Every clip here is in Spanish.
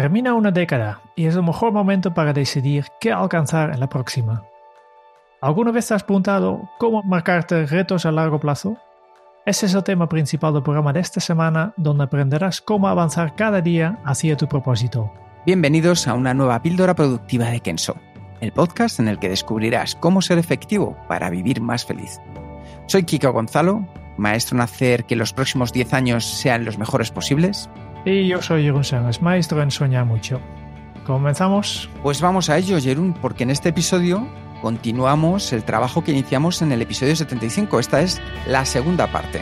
Termina una década y es el mejor momento para decidir qué alcanzar en la próxima. ¿Alguna vez te has preguntado cómo marcarte retos a largo plazo? Ese es el tema principal del programa de esta semana, donde aprenderás cómo avanzar cada día hacia tu propósito. Bienvenidos a una nueva píldora productiva de Kenso, el podcast en el que descubrirás cómo ser efectivo para vivir más feliz. Soy Kiko Gonzalo, maestro en hacer que los próximos 10 años sean los mejores posibles. Y yo soy Jeroen Sánchez, maestro en soñar mucho. ¿Comenzamos? Pues vamos a ello, Jerún, porque en este episodio continuamos el trabajo que iniciamos en el episodio 75. Esta es la segunda parte.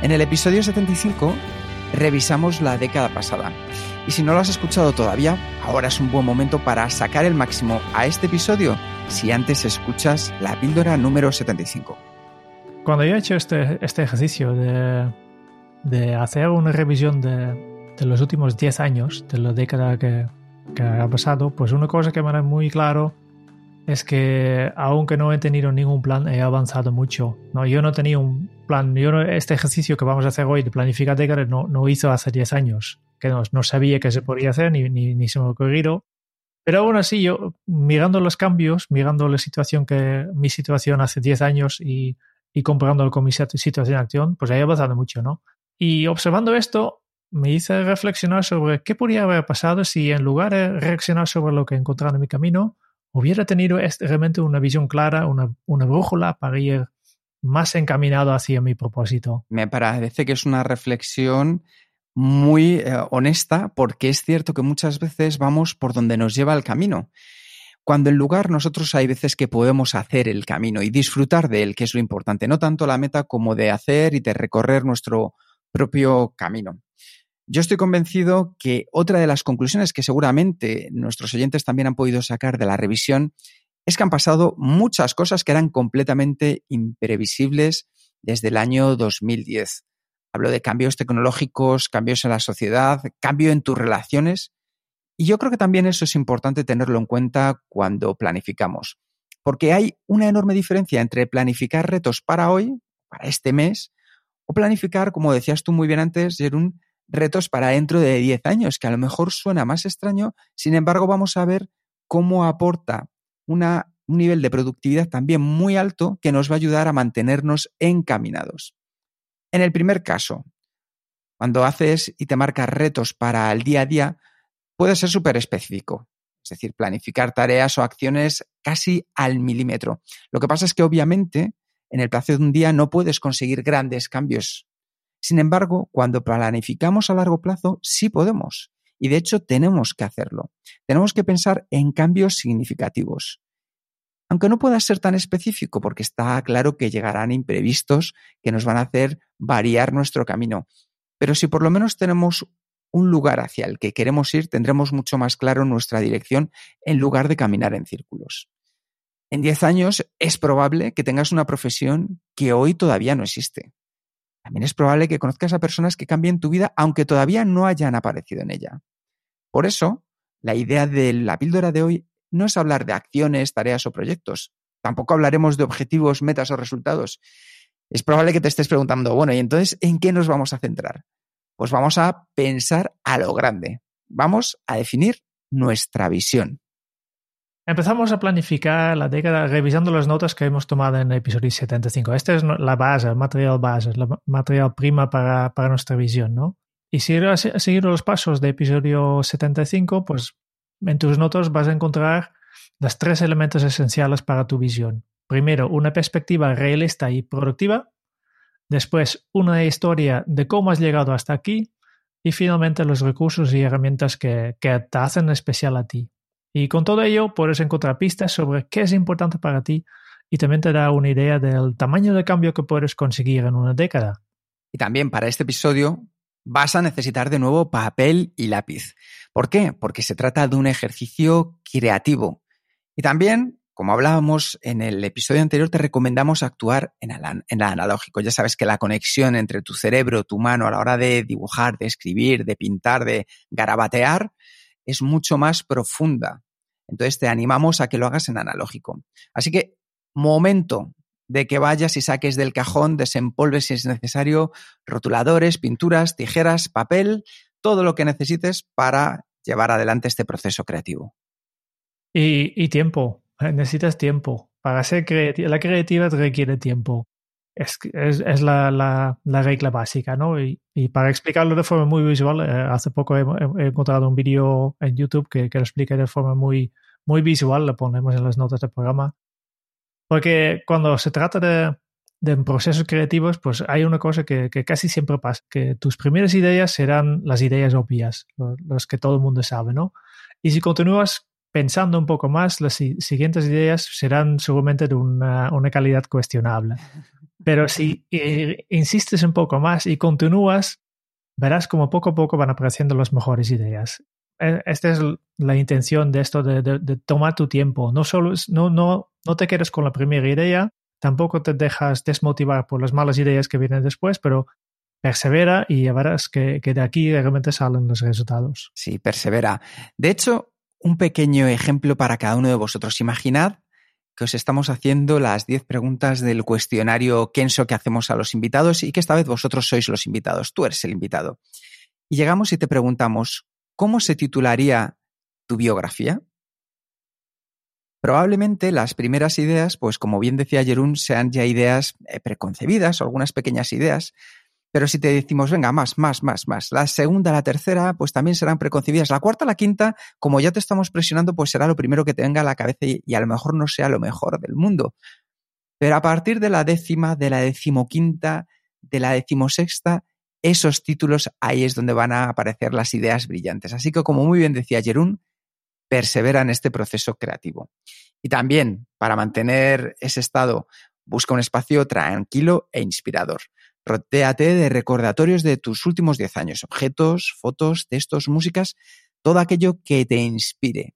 En el episodio 75 revisamos la década pasada. Y si no lo has escuchado todavía, ahora es un buen momento para sacar el máximo a este episodio si antes escuchas la píldora número 75. Cuando yo he hecho este, este ejercicio de, de hacer una revisión de, de los últimos 10 años, de la década que, que ha pasado, pues una cosa que me era muy claro es que aunque no he tenido ningún plan, he avanzado mucho. No, yo no tenía un plan, yo este ejercicio que vamos a hacer hoy de planificar décadas no, no hizo hace 10 años, que no, no sabía que se podía hacer ni, ni, ni se me ocurrió. Pero aún así, yo mirando los cambios, mirando la situación que mi situación hace 10 años y, y comparándolo con mi situ- situación acción, pues he avanzado mucho, ¿no? Y observando esto, me hice reflexionar sobre qué podría haber pasado si en lugar de reaccionar sobre lo que he encontrado en mi camino, hubiera tenido realmente una visión clara, una, una brújula para ir más encaminado hacia mi propósito. Me parece que es una reflexión muy eh, honesta porque es cierto que muchas veces vamos por donde nos lleva el camino. Cuando en lugar nosotros hay veces que podemos hacer el camino y disfrutar de él, que es lo importante, no tanto la meta como de hacer y de recorrer nuestro propio camino. Yo estoy convencido que otra de las conclusiones que seguramente nuestros oyentes también han podido sacar de la revisión es que han pasado muchas cosas que eran completamente imprevisibles desde el año 2010. Hablo de cambios tecnológicos, cambios en la sociedad, cambio en tus relaciones. Y yo creo que también eso es importante tenerlo en cuenta cuando planificamos. Porque hay una enorme diferencia entre planificar retos para hoy, para este mes, o planificar, como decías tú muy bien antes, Jerún, retos para dentro de 10 años, que a lo mejor suena más extraño, sin embargo vamos a ver cómo aporta un nivel de productividad también muy alto que nos va a ayudar a mantenernos encaminados. En el primer caso, cuando haces y te marcas retos para el día a día, puede ser súper específico, es decir, planificar tareas o acciones casi al milímetro. Lo que pasa es que obviamente en el plazo de un día no puedes conseguir grandes cambios. Sin embargo, cuando planificamos a largo plazo, sí podemos. Y de hecho tenemos que hacerlo. Tenemos que pensar en cambios significativos. Aunque no pueda ser tan específico porque está claro que llegarán imprevistos que nos van a hacer variar nuestro camino. Pero si por lo menos tenemos un lugar hacia el que queremos ir, tendremos mucho más claro nuestra dirección en lugar de caminar en círculos. En 10 años es probable que tengas una profesión que hoy todavía no existe. También es probable que conozcas a personas que cambien tu vida aunque todavía no hayan aparecido en ella. Por eso, la idea de la píldora de hoy no es hablar de acciones, tareas o proyectos. Tampoco hablaremos de objetivos, metas o resultados. Es probable que te estés preguntando, bueno, ¿y entonces en qué nos vamos a centrar? Pues vamos a pensar a lo grande. Vamos a definir nuestra visión. Empezamos a planificar la década revisando las notas que hemos tomado en el episodio 75. Esta es la base, el material base, el material prima para, para nuestra visión, ¿no? Y si has seguido los pasos de episodio 75, pues en tus notas vas a encontrar los tres elementos esenciales para tu visión. Primero, una perspectiva realista y productiva. Después, una historia de cómo has llegado hasta aquí. Y finalmente, los recursos y herramientas que, que te hacen especial a ti. Y con todo ello puedes encontrar pistas sobre qué es importante para ti y también te da una idea del tamaño de cambio que puedes conseguir en una década. Y también para este episodio vas a necesitar de nuevo papel y lápiz. ¿Por qué? Porque se trata de un ejercicio creativo. Y también, como hablábamos en el episodio anterior, te recomendamos actuar en el, analógico. Ya sabes que la conexión entre tu cerebro, tu mano a la hora de dibujar, de escribir, de pintar, de garabatear, es mucho más profunda. Entonces te animamos a que lo hagas en analógico. Así que, momento de que vayas y saques del cajón, desempolves si es necesario, rotuladores, pinturas, tijeras, papel, todo lo que necesites para llevar adelante este proceso creativo. Y, tiempo, eh, necesitas tiempo. Para ser creativa, la creatividad requiere tiempo. Es, es, la, la, regla básica, ¿no? Y, para explicarlo de forma muy visual, eh, hace poco he, encontrado un vídeo en YouTube que, que, lo explica de forma muy, muy visual, lo ponemos en las notas del programa. Porque cuando se trata de, de procesos creativos, pues hay una cosa que, casi siempre pasa, que tus primeras ideas serán las ideas obvias, las que todo el mundo sabe, ¿no? Y si continúas pensando un poco más, las siguientes ideas serán seguramente de una, calidad cuestionable. Pero si eh, insistes un poco más y continúas, verás como poco a poco van apareciendo las mejores ideas. E, esta es la intención de esto, de, tomar tu tiempo. No, solo, no, no, no te quedes con la primera idea, tampoco te dejas desmotivar por las malas ideas que vienen después, pero persevera y verás que, de aquí realmente salen los resultados. Sí, persevera. De hecho, un pequeño ejemplo para cada uno de vosotros. Imaginad que os estamos haciendo las 10 preguntas del cuestionario Kenso que hacemos a los invitados y que esta vez vosotros sois los invitados, tú eres el invitado. Y llegamos y te preguntamos, ¿cómo se titularía tu biografía? Probablemente las primeras ideas, pues como bien decía Jerún, sean ya ideas eh, preconcebidas o algunas pequeñas ideas, pero si te decimos, venga, más, más, más, más, la segunda, la tercera, pues también serán preconcebidas. La cuarta, la quinta, como ya te estamos presionando, pues será lo primero que te venga a la cabeza y, a lo mejor no sea lo mejor del mundo. Pero a partir de la décima, de la decimoquinta, de la decimosexta, esos títulos ahí es donde van a aparecer las ideas brillantes. Así que, como muy bien decía Jerún, persevera en este proceso creativo. Y también, para mantener ese estado, busca un espacio tranquilo e inspirador. Rotéate de recordatorios de tus últimos 10 años, objetos, fotos, textos, músicas, todo aquello que te inspire.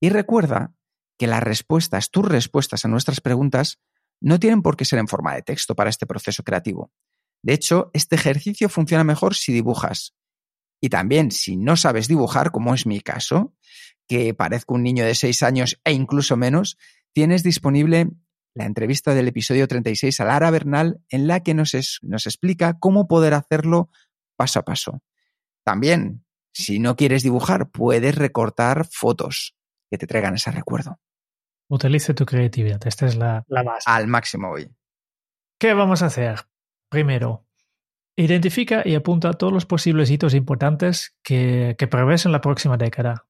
Y recuerda que las respuestas, tus respuestas a nuestras preguntas, no tienen por qué ser en forma de texto para este proceso creativo. De hecho, este ejercicio funciona mejor si dibujas. Y también, si no sabes dibujar, como es mi caso, que parezco un niño de 6 años e incluso menos, tienes disponible la entrevista del episodio 36 a Lara Bernal en la que nos, nos explica cómo poder hacerlo paso a paso. También, si no quieres dibujar, puedes recortar fotos que te traigan ese recuerdo. Utilice tu creatividad, esta es la, la base. Al máximo hoy. ¿Qué vamos a hacer? Primero, identifica y apunta todos los posibles hitos importantes que, que prevés en la próxima década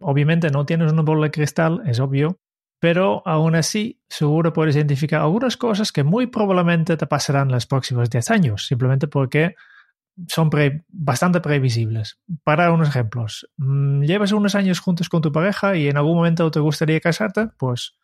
obviamente no tienes una bola de cristal, es obvio, pero aún así seguro puedes identificar algunas cosas que muy probablemente te pasarán en los próximos 10 años, simplemente porque son bastante previsibles. Para unos ejemplos, mm, llevas unos años juntos con tu pareja y en algún momento te gustaría casarte, pues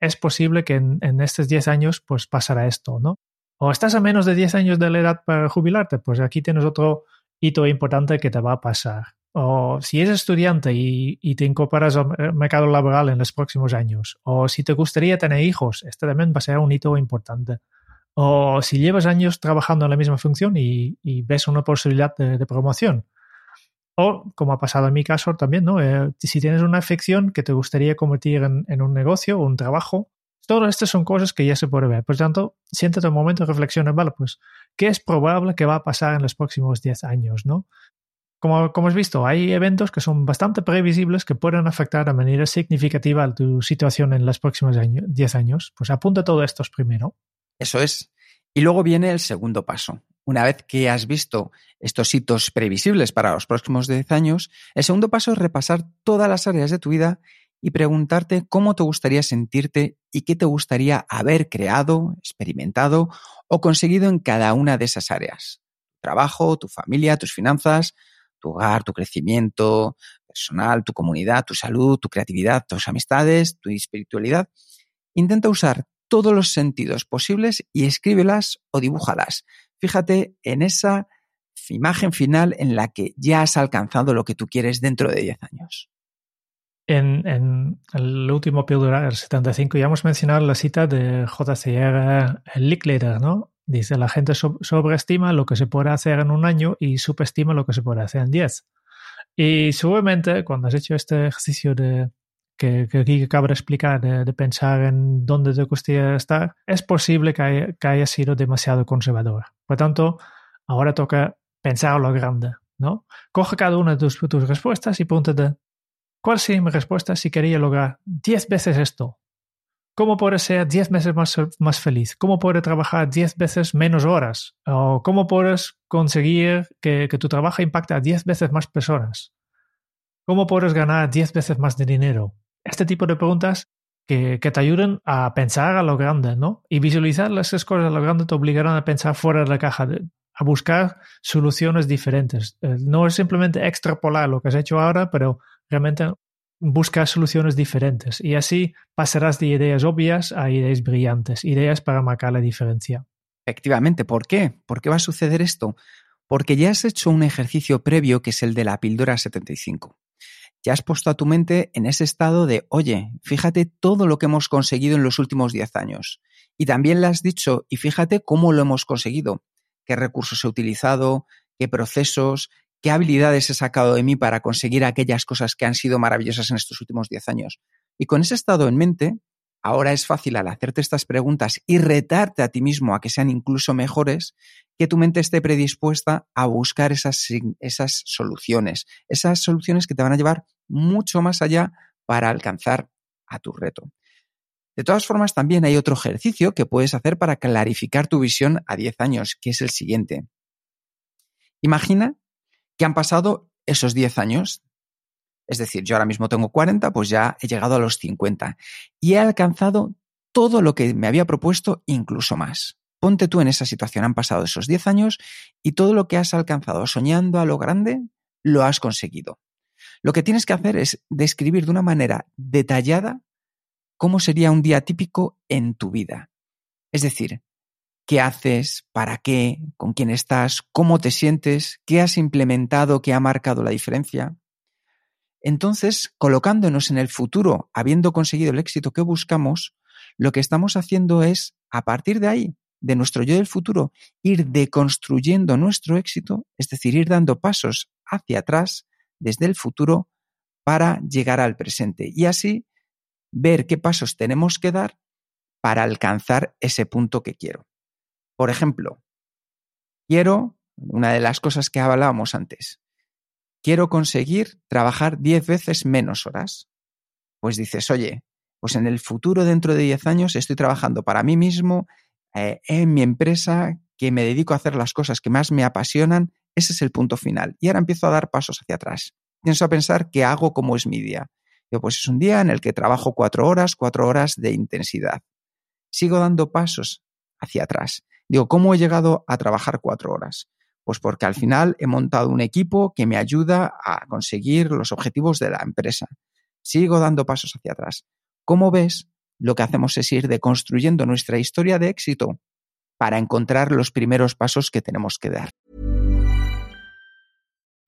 es posible que en, en estos 10 años pues pasará esto, ¿no? O estás a menos de 10 años de la edad para jubilarte, pues aquí tienes otro hito importante que te va a pasar. O si eres estudiante y, te incorporas al mercado laboral en los próximos años. O si te gustaría tener hijos, este también va a ser un hito importante. O si llevas años trabajando en la misma función y, ves una posibilidad de, promoción. O, como ha pasado en mi caso también, ¿no? Eh, si tienes una afección que te gustaría convertir en, un negocio o un trabajo, todas estas son cosas que ya se puede ver. Por tanto, siéntate un momento y reflexiona, vale, pues, ¿qué es probable que va a pasar en los próximos 10 años, no? Como, como has visto, hay eventos que son bastante previsibles que pueden afectar de manera significativa a tu situación en los próximos 10 años. Pues apunta todo esto primero. Eso es. Y luego viene el segundo paso. Una vez que has visto estos hitos previsibles para los próximos 10 años, el segundo paso es repasar todas las áreas de tu vida y preguntarte cómo te gustaría sentirte y qué te gustaría haber creado, experimentado o conseguido en cada una de esas áreas. Trabajo, tu familia, tus finanzas, tu hogar, tu crecimiento personal, tu comunidad, tu salud, tu creatividad, tus amistades, tu espiritualidad. Intenta usar todos los sentidos posibles y escríbelas o dibújalas. Fíjate en esa imagen final en la que ya has alcanzado lo que tú quieres dentro de 10 años. En, el último píldora, el 75, ya hemos mencionado la cita de JCR Licklider, ¿no? Dice, la gente sobreestima lo que se puede hacer en un año y subestima lo que se puede hacer en 10. Y seguramente cuando has hecho este ejercicio de que, que aquí acabo de explicar, de, pensar en dónde te gustaría estar, es posible que haya, sido demasiado conservador. Por tanto, ahora toca pensar lo grande, ¿no? Coge cada una de tus, tus respuestas y pregúntate, ¿cuál sería mi respuesta si quería lograr 10 veces esto? ¿Cómo puedo ser 10 veces más, más feliz? ¿Cómo puedo trabajar 10 veces menos horas? ¿O cómo puedes conseguir que, que tu trabajo impacte a 10 veces más personas? ¿Cómo puedes ganar 10 veces más de dinero? Este tipo de preguntas que, que, te ayuden a pensar a lo grande, ¿no? Y visualizar esas cosas a lo grande te obligarán a pensar fuera de la caja, a buscar soluciones diferentes. Eh, no es simplemente extrapolar lo que has hecho ahora, pero realmente buscar soluciones diferentes. Y así pasarás de ideas obvias a ideas brillantes, ideas para marcar la diferencia. Efectivamente, ¿por qué? ¿Por qué va a suceder esto? Porque ya has hecho un ejercicio previo que es el de la píldora 75. Ya has puesto a tu mente en ese estado de, oye, fíjate todo lo que hemos conseguido en los últimos 10 años. Y también le has dicho, y fíjate cómo lo hemos conseguido qué recursos he utilizado, qué procesos, qué habilidades he sacado de mí para conseguir aquellas cosas que han sido maravillosas en estos últimos 10 años. Y con ese estado en mente, ahora es fácil al hacerte estas preguntas y retarte a ti mismo a que sean incluso mejores, que tu mente esté predispuesta a buscar esas, esas soluciones, esas soluciones que te van a llevar mucho más allá para alcanzar a tu reto. De todas formas, también hay otro ejercicio que puedes hacer para clarificar tu visión a 10 años, que es el siguiente. Imagina que han pasado esos 10 años. Es decir, yo ahora mismo tengo 40, pues ya he llegado a los 50 y he alcanzado todo lo que me había propuesto, incluso más. Ponte tú en esa situación, han pasado esos 10 años y todo lo que has alcanzado soñando a lo grande, lo has conseguido. Lo que tienes que hacer es describir de una manera detallada cómo sería un día típico en tu vida. Es decir, qué haces, para qué, con quién estás, cómo te sientes, qué has implementado que ha marcado la diferencia. Entonces, colocándonos en el futuro, habiendo conseguido el éxito que buscamos, lo que estamos haciendo es, a partir de ahí, de nuestro yo del futuro, ir deconstruyendo nuestro éxito, es decir, ir dando pasos hacia atrás desde el futuro para llegar al presente. Y así ver qué pasos tenemos que dar para alcanzar ese punto que quiero. Por ejemplo, quiero, una de las cosas que hablábamos antes, quiero conseguir trabajar 10 veces menos horas. Pues dices, oye, pues en el futuro, dentro de 10 años, estoy trabajando para mí mismo, eh, en mi empresa, que me dedico a hacer las cosas que más me apasionan, ese es el punto final. Y ahora empiezo a dar pasos hacia atrás. Pienso a pensar qué hago como es mi día pues es un día en el que trabajo cuatro horas, cuatro horas de intensidad. Sigo dando pasos hacia atrás. Digo, ¿cómo he llegado a trabajar cuatro horas? Pues porque al final he montado un equipo que me ayuda a conseguir los objetivos de la empresa. Sigo dando pasos hacia atrás. ¿Cómo ves? Lo que hacemos es ir deconstruyendo nuestra historia de éxito para encontrar los primeros pasos que tenemos que dar.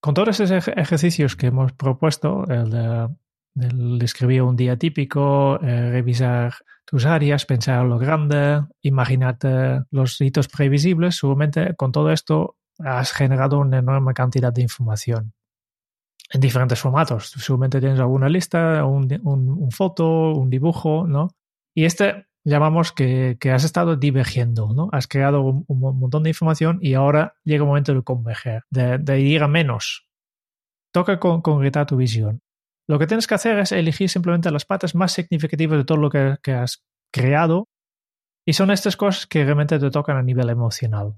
Con todos esos ejercicios que hemos propuesto, el de del escribir un día típico, eh, revisar tus áreas, pensar lo grande, imaginarte los hitos previsibles, seguramente con todo esto has generado una enorme cantidad de información en diferentes formatos. Seguramente tienes alguna lista, un, un, foto, un dibujo, ¿no? Y este llamamos que, que has estado divergiendo, ¿no? Has creado un, montón de información y ahora llega el momento de converger, de, de ir a menos. Toca con, concretar tu visión. Lo que tienes que hacer es elegir simplemente las partes más significativas de todo lo que, has creado y son estas cosas que realmente te tocan a nivel emocional.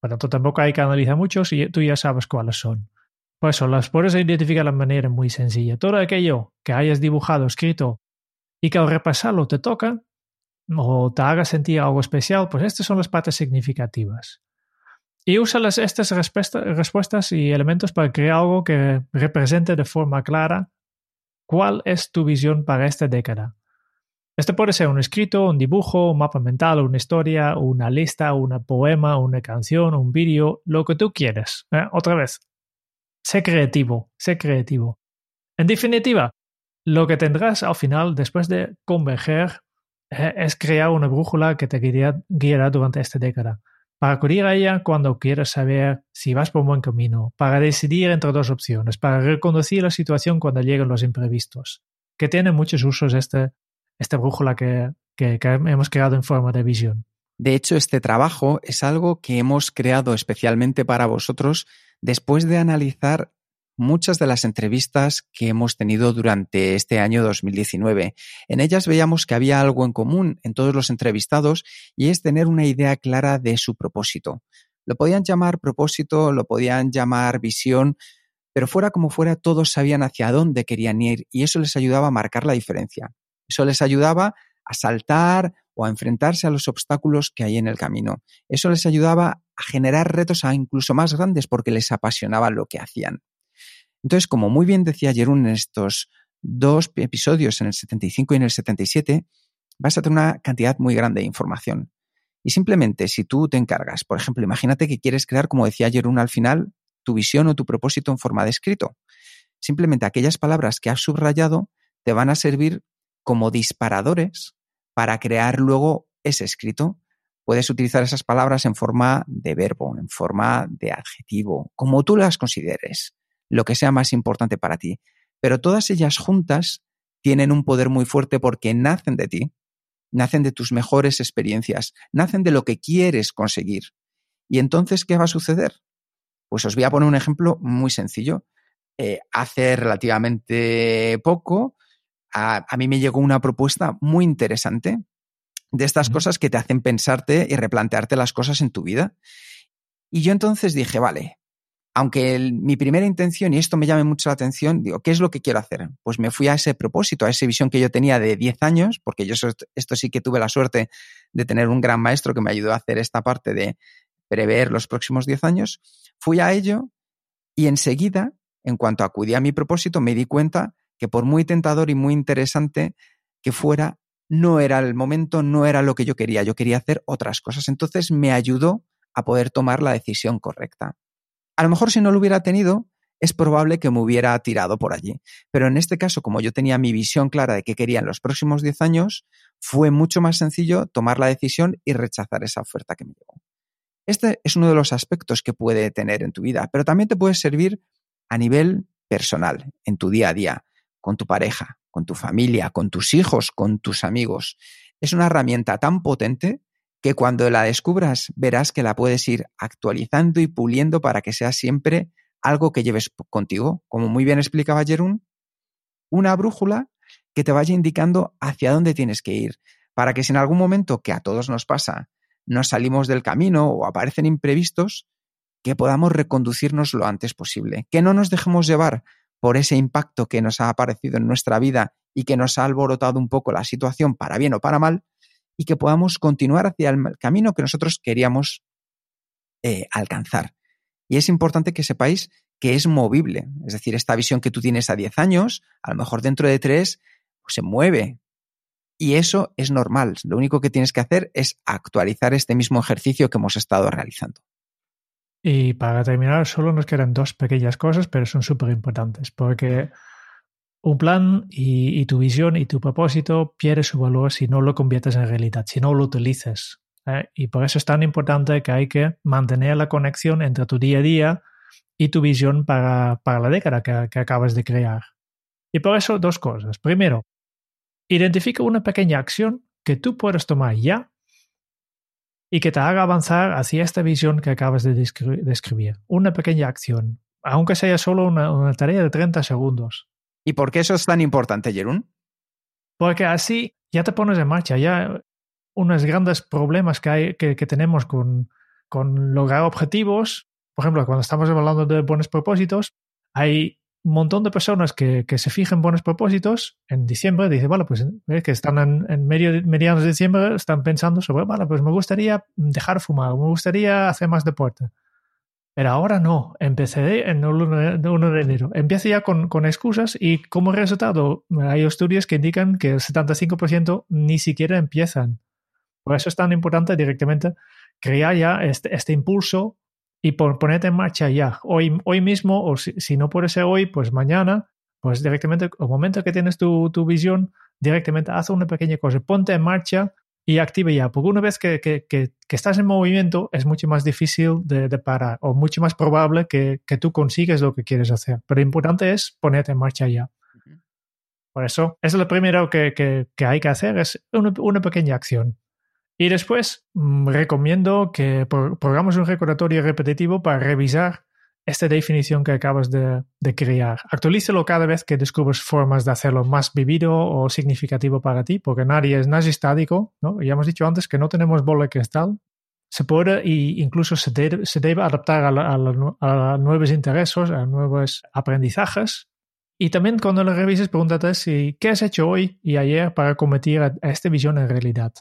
Por tanto, tampoco hay que analizar muchos y tú ya sabes cuáles son. Por eso las puedes identificar de manera muy sencilla. Todo aquello que hayas dibujado, escrito y que al repasarlo te toca o te haga sentir algo especial, pues estas son las partes significativas. Y usa las, estas respuestas y elementos para crear algo que represente de forma clara cuál es tu visión para esta década. Este puede ser un escrito, un dibujo, un mapa mental, una historia, una lista, un poema, una canción, un vídeo, lo que tú quieres. ¿eh? Otra vez, sé creativo, sé creativo. En definitiva, lo que tendrás al final, después de converger, es crear una brújula que te guiará, durante esta década. Para acudir a ella cuando quieras saber si vas por un buen camino, para decidir entre dos opciones, para reconducir la situación cuando lleguen los imprevistos, que tiene muchos usos este, esta brújula que, que hemos creado en forma de visión. De hecho, este trabajo es algo que hemos creado especialmente para vosotros después de analizar muchas de las entrevistas que hemos tenido durante este año 2019. En ellas veíamos que había algo en común en todos los entrevistados y es tener una idea clara de su propósito. Lo podían llamar propósito, lo podían llamar visión, pero fuera como fuera, todos sabían hacia dónde querían ir y eso les ayudaba a marcar la diferencia. Eso les ayudaba a saltar o a enfrentarse a los obstáculos que hay en el camino. Eso les ayudaba a generar retos incluso más grandes porque les apasionaba lo que hacían. Entonces, como muy bien decía Jerún en estos dos episodios, en el 75 y en el 77, vas a tener una cantidad muy grande de información. Y simplemente si tú te encargas, por ejemplo, imagínate que quieres crear, como decía Jerún al final, tu visión o tu propósito en forma de escrito. Simplemente aquellas palabras que has subrayado te van a servir como disparadores para crear luego ese escrito. Puedes utilizar esas palabras en forma de verbo, en forma de adjetivo, como tú las consideres, lo que sea más importante para ti. Pero todas ellas juntas tienen un poder muy fuerte porque nacen de ti, nacen de tus mejores experiencias, nacen de lo que quieres conseguir. ¿Y entonces qué va a suceder? Pues os voy a poner un ejemplo muy sencillo. Eh, hace relativamente poco a, mí me llegó una propuesta muy interesante de estas cosas que te hacen pensarte y replantearte las cosas en tu vida. Y yo entonces dije, vale, aunque mi primera intención, y esto me llame mucho la atención, digo, ¿qué es lo que quiero hacer? Pues me fui a ese propósito, a esa visión que yo tenía de 10 años, porque yo esto sí que tuve la suerte de tener un gran maestro que me ayudó a hacer esta parte de prever los próximos 10 años. Fui a ello y enseguida, en cuanto acudí a mi propósito, me di cuenta que por muy tentador y muy interesante que fuera, no era el momento, no era lo que yo quería, yo quería hacer otras cosas. Entonces me ayudó a poder tomar la decisión correcta. A lo mejor si no lo hubiera tenido, es probable que me hubiera tirado por allí. Pero en este caso, como yo tenía mi visión clara de qué quería en los próximos 10 años, fue mucho más sencillo tomar la decisión y rechazar esa oferta que me llegó. Este es uno de los aspectos que puede tener en tu vida, pero también te puede servir a nivel personal, en tu día a día con tu pareja, con tu familia, con tus hijos, con tus amigos. Es una herramienta tan potente que cuando la descubras verás que la puedes ir actualizando y puliendo para que sea siempre algo que lleves contigo. Como muy bien explicaba Jerún, una brújula que te vaya indicando hacia dónde tienes que ir, para que si en algún momento, que a todos nos pasa, nos salimos del camino o aparecen imprevistos, que podamos reconducirnos lo antes posible, que no nos dejemos llevar por ese impacto que nos ha aparecido en nuestra vida y que nos ha alborotado un poco la situación para bien o para mal, y que podamos continuar hacia el camino que nosotros queríamos eh, alcanzar. Y es importante que sepáis que es movible, es decir, esta visión que tú tienes a 10 años, a lo mejor dentro de 3 pues, se mueve. Y eso es normal. Lo único que tienes que hacer es actualizar este mismo ejercicio que hemos estado realizando. Y para terminar, solo nos quedan dos pequeñas cosas, pero son súper importantes, porque un plan y, tu visión y tu propósito pierde su valor si no lo conviertes en realidad, si no lo utilizas. ¿eh? Y por eso es tan importante que hay que mantener la conexión entre tu día a día y tu visión para, la década que, acabas de crear. Y por eso dos cosas. Primero, identifica una pequeña acción que tú puedes tomar ya y que te haga avanzar hacia esta visión que acabas de describir. Una pequeña acción, aunque sea solo una, una, tarea de 30 segundos. ¿Y por qué eso es tan importante, Jerún? Porque así ya te pones en marcha, ya unos grandes problemas que, hay, que, tenemos con, con lograr objetivos, por ejemplo, cuando estamos hablando de buenos propósitos, hay un montón de personas que, que se fijan buenos propósitos en diciembre, dice, vale, pues eh, que están en, en medio, mediados de diciembre, están pensando sobre, vale, pues me gustaría dejar fumar, me gustaría hacer más deporte. Pero ahora no, empecé en el 1 de enero. Empiezo ya con, con, excusas y como resultado hay estudios que indican que el 75% ni siquiera empiezan. Por eso es tan importante directamente crear ya este, este impulso y por ponerte en marcha ya, hoy, hoy mismo, o si, si, no puede ser hoy, pues mañana, pues directamente, al momento que tienes tu, tu, visión, directamente haz una pequeña cosa, ponte en marcha y activa ya, porque una vez que, que, que, que estás en movimiento es mucho más difícil de, de parar o mucho más probable que, tú consigues lo que quieres hacer. Pero lo importante es ponerte en marcha ya. Por eso, es lo primero que, hay que hacer, es una, una pequeña acción. Y después mmm, recomiendo que pongamos un recordatorio repetitivo para revisar esta definición que acabas de, crear. Actualízalo cada vez que descubres formas de hacerlo más vivido o significativo para ti, porque nadie es, nadie estático, ¿no? Ya hemos dicho antes que no tenemos bola de cristal. Se puede e incluso se, de, se debe adaptar a, la, a, a, nuevos intereses, a nuevos aprendizajes. Y también cuando lo revises, pregúntate si qué has hecho hoy y ayer para convertir a esta visión en realidad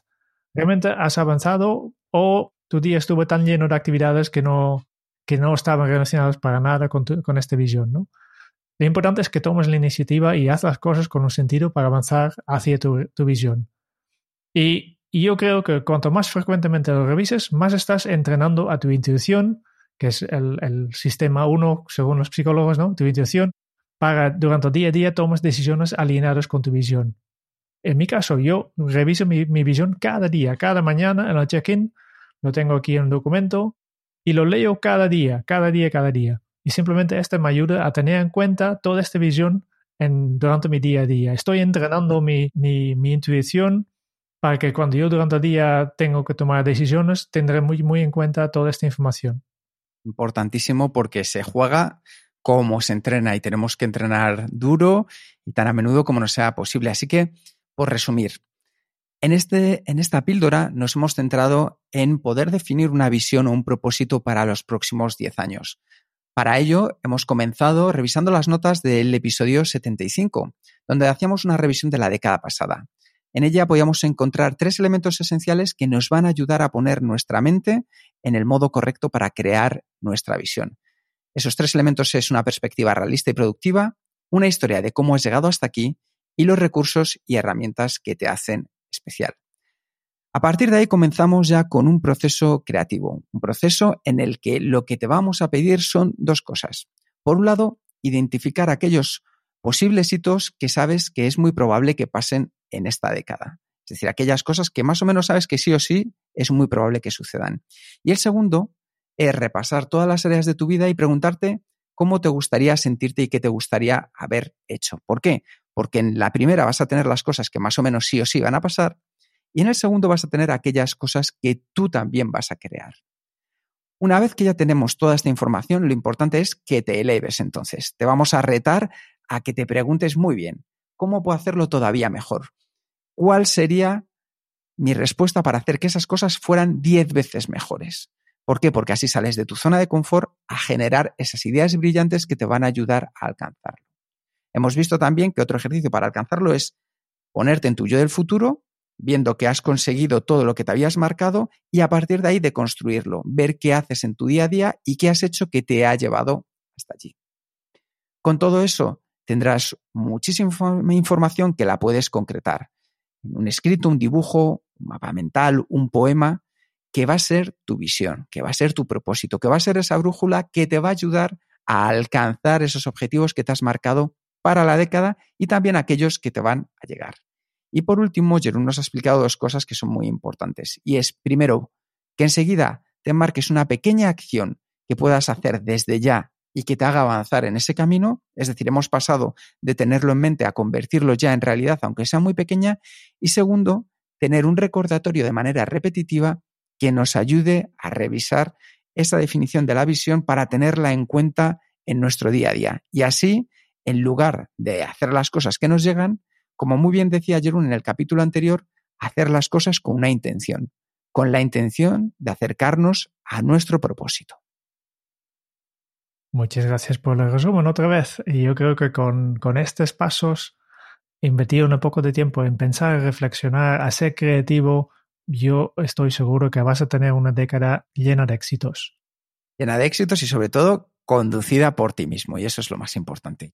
realmente has avanzado o tu día estuvo tan lleno de actividades que no, que no estaban relacionadas para nada con, tu, con esta visión, ¿no? Lo importante es que tomes la iniciativa y haz las cosas con un sentido para avanzar hacia tu, tu visión. Y, y, yo creo que cuanto más frecuentemente lo revises, más estás entrenando a tu intuición, que es el, el sistema uno según los psicólogos, ¿no? Tu intuición, para durante el día a día tomes decisiones alineadas con tu visión. En mi caso, yo reviso mi, mi visión cada día, cada mañana en el check-in, lo tengo aquí en un documento y lo leo cada día, cada día, cada día. Y simplemente esto me ayuda a tener en cuenta toda esta visión en, durante mi día a día. Estoy entrenando mi, mi, mi, intuición para que cuando yo durante el día tengo que tomar decisiones, tendré muy, muy en cuenta toda esta información. Importantísimo porque se juega como se entrena y tenemos que entrenar duro y tan a menudo como nos sea posible. Así que por resumir, en, este, en esta píldora nos hemos centrado en poder definir una visión o un propósito para los próximos 10 años. Para ello, hemos comenzado revisando las notas del episodio 75, donde hacíamos una revisión de la década pasada. En ella podíamos encontrar tres elementos esenciales que nos van a ayudar a poner nuestra mente en el modo correcto para crear nuestra visión. Esos tres elementos es una perspectiva realista y productiva, una historia de cómo has llegado hasta aquí y los recursos y herramientas que te hacen especial. A partir de ahí comenzamos ya con un proceso creativo, un proceso en el que lo que te vamos a pedir son dos cosas. Por un lado, identificar aquellos posibles hitos que sabes que es muy probable que pasen en esta década. Es decir, aquellas cosas que más o menos sabes que sí o sí es muy probable que sucedan. Y el segundo es repasar todas las áreas de tu vida y preguntarte cómo te gustaría sentirte y qué te gustaría haber hecho. ¿Por qué? Porque en la primera vas a tener las cosas que más o menos sí o sí van a pasar y en el segundo vas a tener aquellas cosas que tú también vas a crear. Una vez que ya tenemos toda esta información, lo importante es que te eleves entonces. Te vamos a retar a que te preguntes muy bien, ¿cómo puedo hacerlo todavía mejor? ¿Cuál sería mi respuesta para hacer que esas cosas fueran 10 veces mejores? ¿Por qué? Porque así sales de tu zona de confort a generar esas ideas brillantes que te van a ayudar a alcanzarlo. Hemos visto también que otro ejercicio para alcanzarlo es ponerte en tu yo del futuro, viendo que has conseguido todo lo que te habías marcado y a partir de ahí de construirlo, ver qué haces en tu día a día y qué has hecho que te ha llevado hasta allí. Con todo eso tendrás muchísima información que la puedes concretar. Un escrito, un dibujo, un mapa mental, un poema, que va a ser tu visión, que va a ser tu propósito, que va a ser esa brújula que te va a ayudar a alcanzar esos objetivos que te has marcado para la década y también aquellos que te van a llegar. Y por último, Jerón nos ha explicado dos cosas que son muy importantes. Y es, primero, que enseguida te marques una pequeña acción que puedas hacer desde ya y que te haga avanzar en ese camino. Es decir, hemos pasado de tenerlo en mente a convertirlo ya en realidad, aunque sea muy pequeña. Y segundo, tener un recordatorio de manera repetitiva que nos ayude a revisar esa definición de la visión para tenerla en cuenta en nuestro día a día. Y así, en lugar de hacer las cosas que nos llegan, como muy bien decía Jerún en el capítulo anterior, hacer las cosas con una intención, con la intención de acercarnos a nuestro propósito. Muchas gracias por el resumen otra vez. Y yo creo que con, con estos pasos, invertir un poco de tiempo en pensar, reflexionar, a ser creativo, yo estoy seguro que vas a tener una década llena de éxitos. Llena de éxitos y sobre todo conducida por ti mismo. Y eso es lo más importante.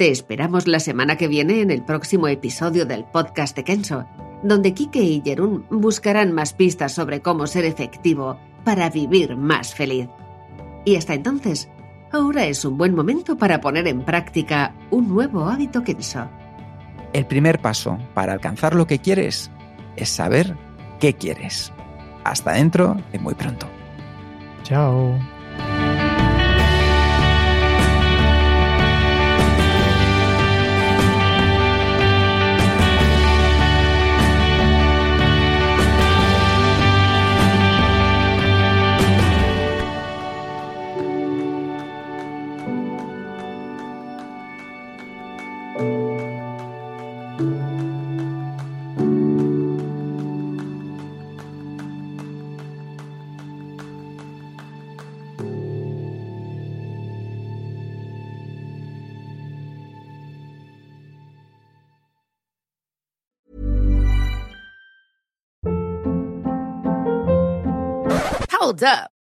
Te esperamos la semana que viene en el próximo episodio del podcast de Kenso, donde Kike y Jerún buscarán más pistas sobre cómo ser efectivo para vivir más feliz. Y hasta entonces, ahora es un buen momento para poner en práctica un nuevo hábito Kenso. El primer paso para alcanzar lo que quieres es saber qué quieres. Hasta dentro de muy pronto. Chao. Hold up.